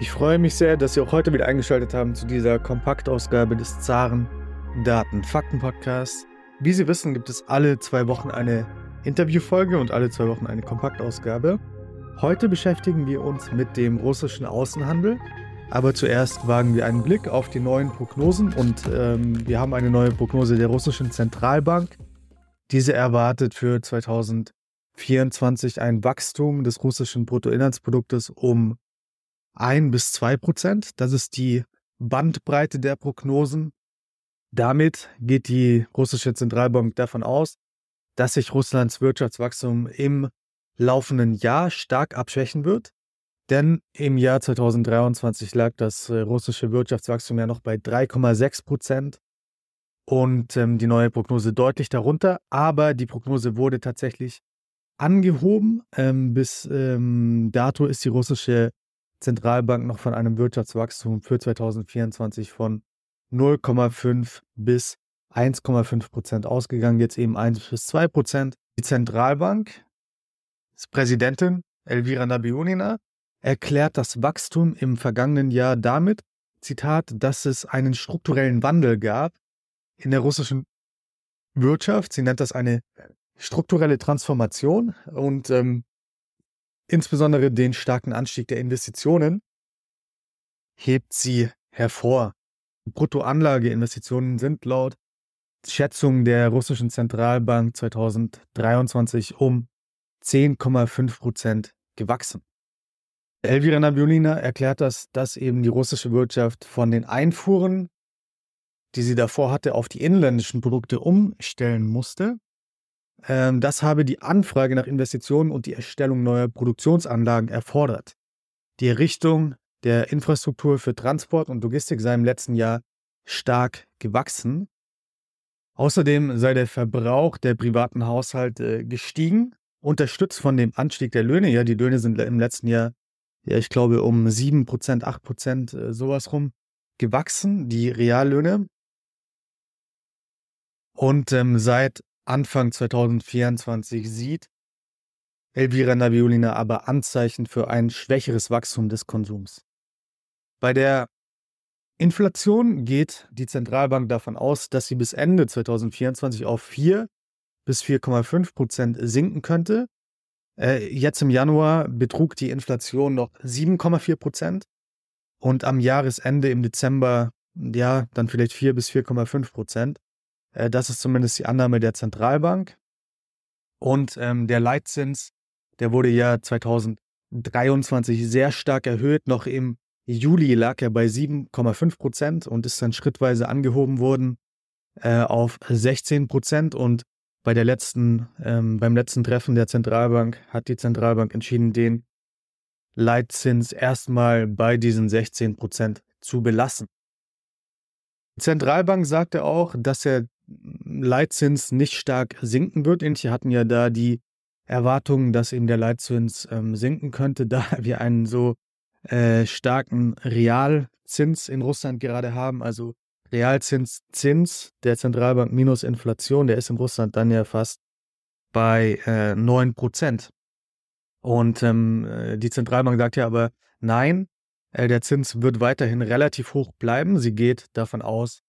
Ich freue mich sehr, dass Sie auch heute wieder eingeschaltet haben zu dieser Kompaktausgabe des Zaren Daten Fakten Podcasts. Wie Sie wissen, gibt es alle zwei Wochen eine Interviewfolge und alle zwei Wochen eine Kompaktausgabe. Heute beschäftigen wir uns mit dem russischen Außenhandel. Aber zuerst wagen wir einen Blick auf die neuen Prognosen und ähm, wir haben eine neue Prognose der russischen Zentralbank. Diese erwartet für 2024 ein Wachstum des russischen Bruttoinlandsproduktes um 1 bis 2 Prozent. Das ist die Bandbreite der Prognosen. Damit geht die russische Zentralbank davon aus, dass sich Russlands Wirtschaftswachstum im laufenden Jahr stark abschwächen wird. Denn im Jahr 2023 lag das äh, russische Wirtschaftswachstum ja noch bei 3,6 Prozent und ähm, die neue Prognose deutlich darunter. Aber die Prognose wurde tatsächlich angehoben. Ähm, bis ähm, dato ist die russische Zentralbank noch von einem Wirtschaftswachstum für 2024 von 0,5 bis 1,5 Prozent ausgegangen, jetzt eben 1 bis 2 Prozent. Die Zentralbank, das Präsidentin Elvira Nabionina, erklärt das Wachstum im vergangenen Jahr damit, Zitat, dass es einen strukturellen Wandel gab in der russischen Wirtschaft. Sie nennt das eine strukturelle Transformation und ähm, Insbesondere den starken Anstieg der Investitionen hebt sie hervor. Bruttoanlageinvestitionen sind laut Schätzungen der russischen Zentralbank 2023 um 10,5 Prozent gewachsen. Elvira Nabiolina erklärt das, dass eben die russische Wirtschaft von den Einfuhren, die sie davor hatte, auf die inländischen Produkte umstellen musste das habe die Anfrage nach Investitionen und die Erstellung neuer Produktionsanlagen erfordert. Die Errichtung der Infrastruktur für Transport und Logistik sei im letzten Jahr stark gewachsen. Außerdem sei der Verbrauch der privaten Haushalte gestiegen, unterstützt von dem Anstieg der Löhne. Ja, die Löhne sind im letzten Jahr, ja, ich glaube, um 7%, 8%, äh, sowas rum gewachsen, die Reallöhne. Und ähm, seit Anfang 2024 sieht Elvira Naviolina aber Anzeichen für ein schwächeres Wachstum des Konsums. Bei der Inflation geht die Zentralbank davon aus, dass sie bis Ende 2024 auf 4 bis 4,5 Prozent sinken könnte. Äh, jetzt im Januar betrug die Inflation noch 7,4 Prozent und am Jahresende im Dezember, ja, dann vielleicht 4 bis 4,5 Prozent. Äh, das ist zumindest die Annahme der Zentralbank. Und ähm, der Leitzins, der wurde ja 2023 sehr stark erhöht. Noch im Juli lag er bei 7,5 Prozent und ist dann schrittweise angehoben worden äh, auf 16 Prozent. Und bei der letzten, ähm, beim letzten Treffen der Zentralbank hat die Zentralbank entschieden, den Leitzins erstmal bei diesen 16 Prozent zu belassen. Die Zentralbank sagte auch, dass er Leitzins nicht stark sinken wird. Ähnliche hatten ja da die Erwartungen, dass eben der Leitzins ähm, sinken könnte, da wir einen so äh, starken Realzins in Russland gerade haben. Also Realzins, Zins der Zentralbank minus Inflation, der ist in Russland dann ja fast bei äh, 9 Prozent. Und ähm, äh, die Zentralbank sagt ja aber, nein, äh, der Zins wird weiterhin relativ hoch bleiben. Sie geht davon aus,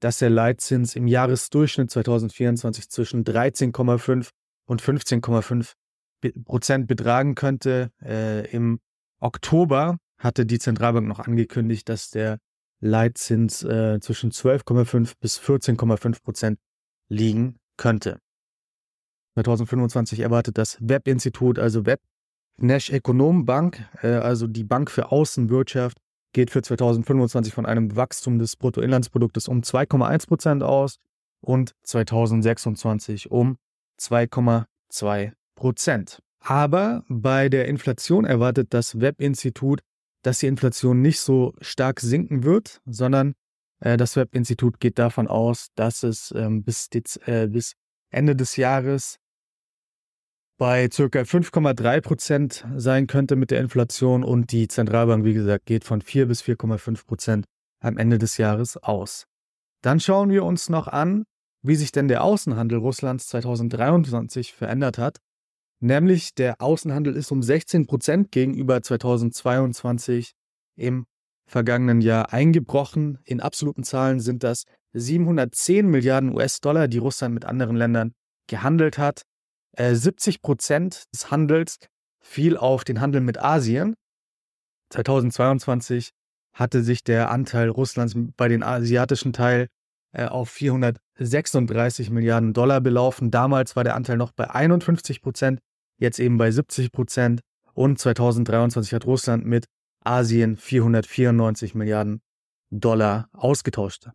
dass der Leitzins im Jahresdurchschnitt 2024 zwischen 13,5 und 15,5 Prozent betragen könnte. Äh, Im Oktober hatte die Zentralbank noch angekündigt, dass der Leitzins äh, zwischen 12,5 bis 14,5 Prozent liegen könnte. 2025 erwartet das Webinstitut, also Web Nash Econom Bank, äh, also die Bank für Außenwirtschaft, geht für 2025 von einem Wachstum des Bruttoinlandsproduktes um 2,1 Prozent aus und 2026 um 2,2 Prozent. Aber bei der Inflation erwartet das Webinstitut, dass die Inflation nicht so stark sinken wird, sondern äh, das Webinstitut geht davon aus, dass es ähm, bis, äh, bis Ende des Jahres bei ca. 5,3 Prozent sein könnte mit der Inflation und die Zentralbank, wie gesagt, geht von 4 bis 4,5 Prozent am Ende des Jahres aus. Dann schauen wir uns noch an, wie sich denn der Außenhandel Russlands 2023 verändert hat. Nämlich der Außenhandel ist um 16 Prozent gegenüber 2022 im vergangenen Jahr eingebrochen. In absoluten Zahlen sind das 710 Milliarden US-Dollar, die Russland mit anderen Ländern gehandelt hat. Äh, 70 Prozent des Handels fiel auf den Handel mit Asien. 2022 hatte sich der Anteil Russlands bei den asiatischen Teil äh, auf 436 Milliarden Dollar belaufen. Damals war der Anteil noch bei 51 Prozent, jetzt eben bei 70 Prozent. Und 2023 hat Russland mit Asien 494 Milliarden Dollar ausgetauscht.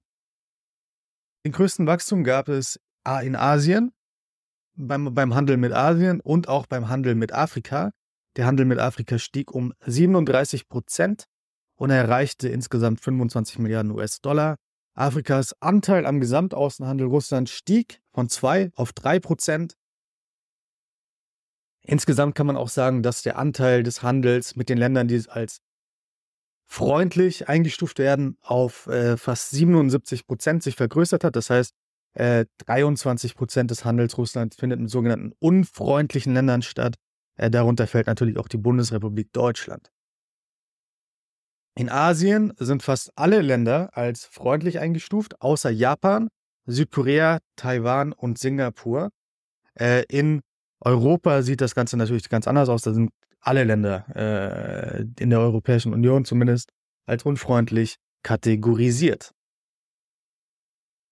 Den größten Wachstum gab es in Asien, beim, beim Handel mit Asien und auch beim Handel mit Afrika. Der Handel mit Afrika stieg um 37 Prozent und erreichte insgesamt 25 Milliarden US-Dollar. Afrikas Anteil am Gesamtaußenhandel Russlands stieg von 2 auf 3 Prozent. Insgesamt kann man auch sagen, dass der Anteil des Handels mit den Ländern, die als freundlich eingestuft werden, auf äh, fast 77 Prozent sich vergrößert hat. Das heißt, äh, 23 Prozent des Handels Russlands findet in sogenannten unfreundlichen Ländern statt. Äh, darunter fällt natürlich auch die Bundesrepublik Deutschland. In Asien sind fast alle Länder als freundlich eingestuft, außer Japan, Südkorea, Taiwan und Singapur. Äh, in Europa sieht das Ganze natürlich ganz anders aus. Da sind alle Länder äh, in der Europäischen Union zumindest als unfreundlich kategorisiert.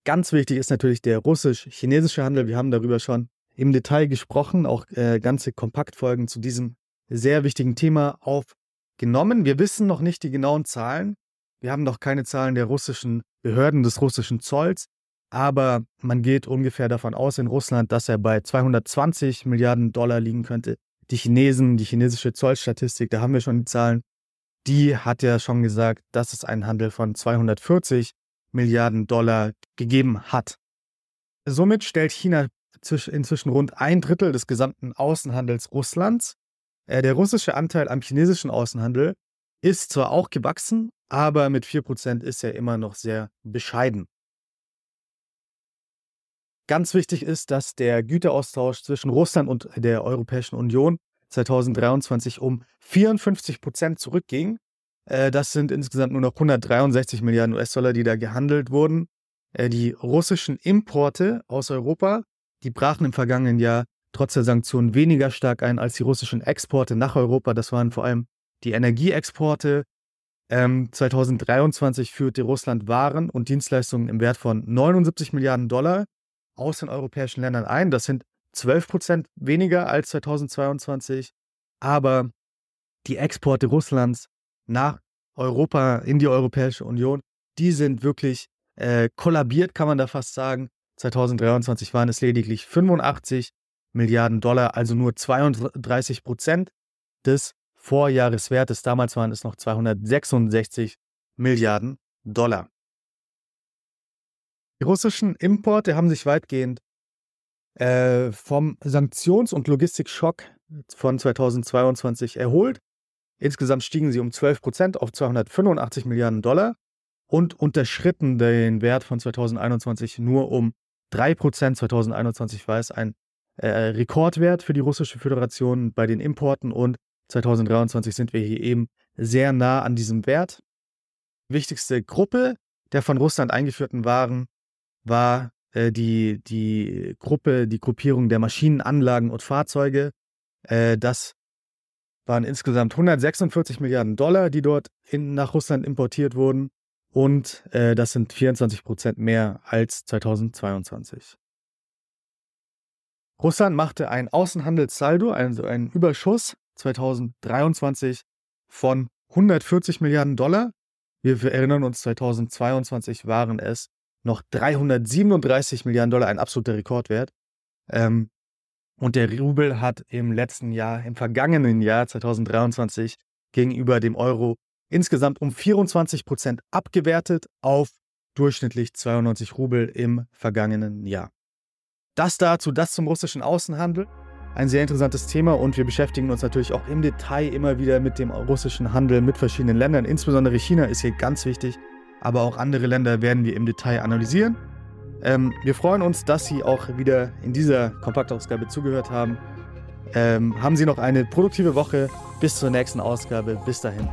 Ganz wichtig ist natürlich der russisch-chinesische Handel. Wir haben darüber schon im Detail gesprochen, auch äh, ganze Kompaktfolgen zu diesem sehr wichtigen Thema aufgenommen. Wir wissen noch nicht die genauen Zahlen. Wir haben noch keine Zahlen der russischen Behörden, des russischen Zolls. Aber man geht ungefähr davon aus in Russland, dass er bei 220 Milliarden Dollar liegen könnte. Die Chinesen, die chinesische Zollstatistik, da haben wir schon die Zahlen, die hat ja schon gesagt, dass es einen Handel von 240 Milliarden Dollar gegeben hat. Somit stellt China inzwischen rund ein Drittel des gesamten Außenhandels Russlands. Äh, der russische Anteil am chinesischen Außenhandel ist zwar auch gewachsen, aber mit 4% ist er immer noch sehr bescheiden. Ganz wichtig ist, dass der Güteraustausch zwischen Russland und der Europäischen Union 2023 um 54 Prozent zurückging. Äh, das sind insgesamt nur noch 163 Milliarden US-Dollar, die da gehandelt wurden. Äh, die russischen Importe aus Europa, die brachen im vergangenen Jahr trotz der Sanktionen weniger stark ein als die russischen Exporte nach Europa. Das waren vor allem die Energieexporte. 2023 ähm, führte Russland Waren und Dienstleistungen im Wert von 79 Milliarden Dollar aus den europäischen Ländern ein. Das sind 12 Prozent weniger als 2022. Aber die Exporte Russlands nach Europa, in die Europäische Union, die sind wirklich äh, kollabiert, kann man da fast sagen. 2023 waren es lediglich 85 Milliarden Dollar, also nur 32 Prozent des Vorjahreswertes. Damals waren es noch 266 Milliarden Dollar. Die russischen Importe haben sich weitgehend äh, vom Sanktions- und Logistikschock von 2022 erholt. Insgesamt stiegen sie um 12 Prozent auf 285 Milliarden Dollar und unterschritten den Wert von 2021 nur um 3 Prozent. 2021 war es ein äh, Rekordwert für die russische Föderation bei den Importen und 2023 sind wir hier eben sehr nah an diesem Wert. Wichtigste Gruppe der von Russland eingeführten Waren war äh, die, die Gruppe, die Gruppierung der Maschinenanlagen und Fahrzeuge. Äh, das waren insgesamt 146 Milliarden Dollar, die dort in, nach Russland importiert wurden. Und äh, das sind 24 Prozent mehr als 2022. Russland machte ein Außenhandelssaldo, also einen Überschuss 2023 von 140 Milliarden Dollar. Wir erinnern uns, 2022 waren es noch 337 Milliarden Dollar, ein absoluter Rekordwert. Ähm, und der Rubel hat im letzten Jahr, im vergangenen Jahr 2023 gegenüber dem Euro insgesamt um 24 Prozent abgewertet auf durchschnittlich 92 Rubel im vergangenen Jahr. Das dazu, das zum russischen Außenhandel. Ein sehr interessantes Thema und wir beschäftigen uns natürlich auch im Detail immer wieder mit dem russischen Handel mit verschiedenen Ländern. Insbesondere China ist hier ganz wichtig aber auch andere Länder werden wir im Detail analysieren. Ähm, wir freuen uns, dass Sie auch wieder in dieser Kompaktausgabe zugehört haben. Ähm, haben Sie noch eine produktive Woche. Bis zur nächsten Ausgabe. Bis dahin.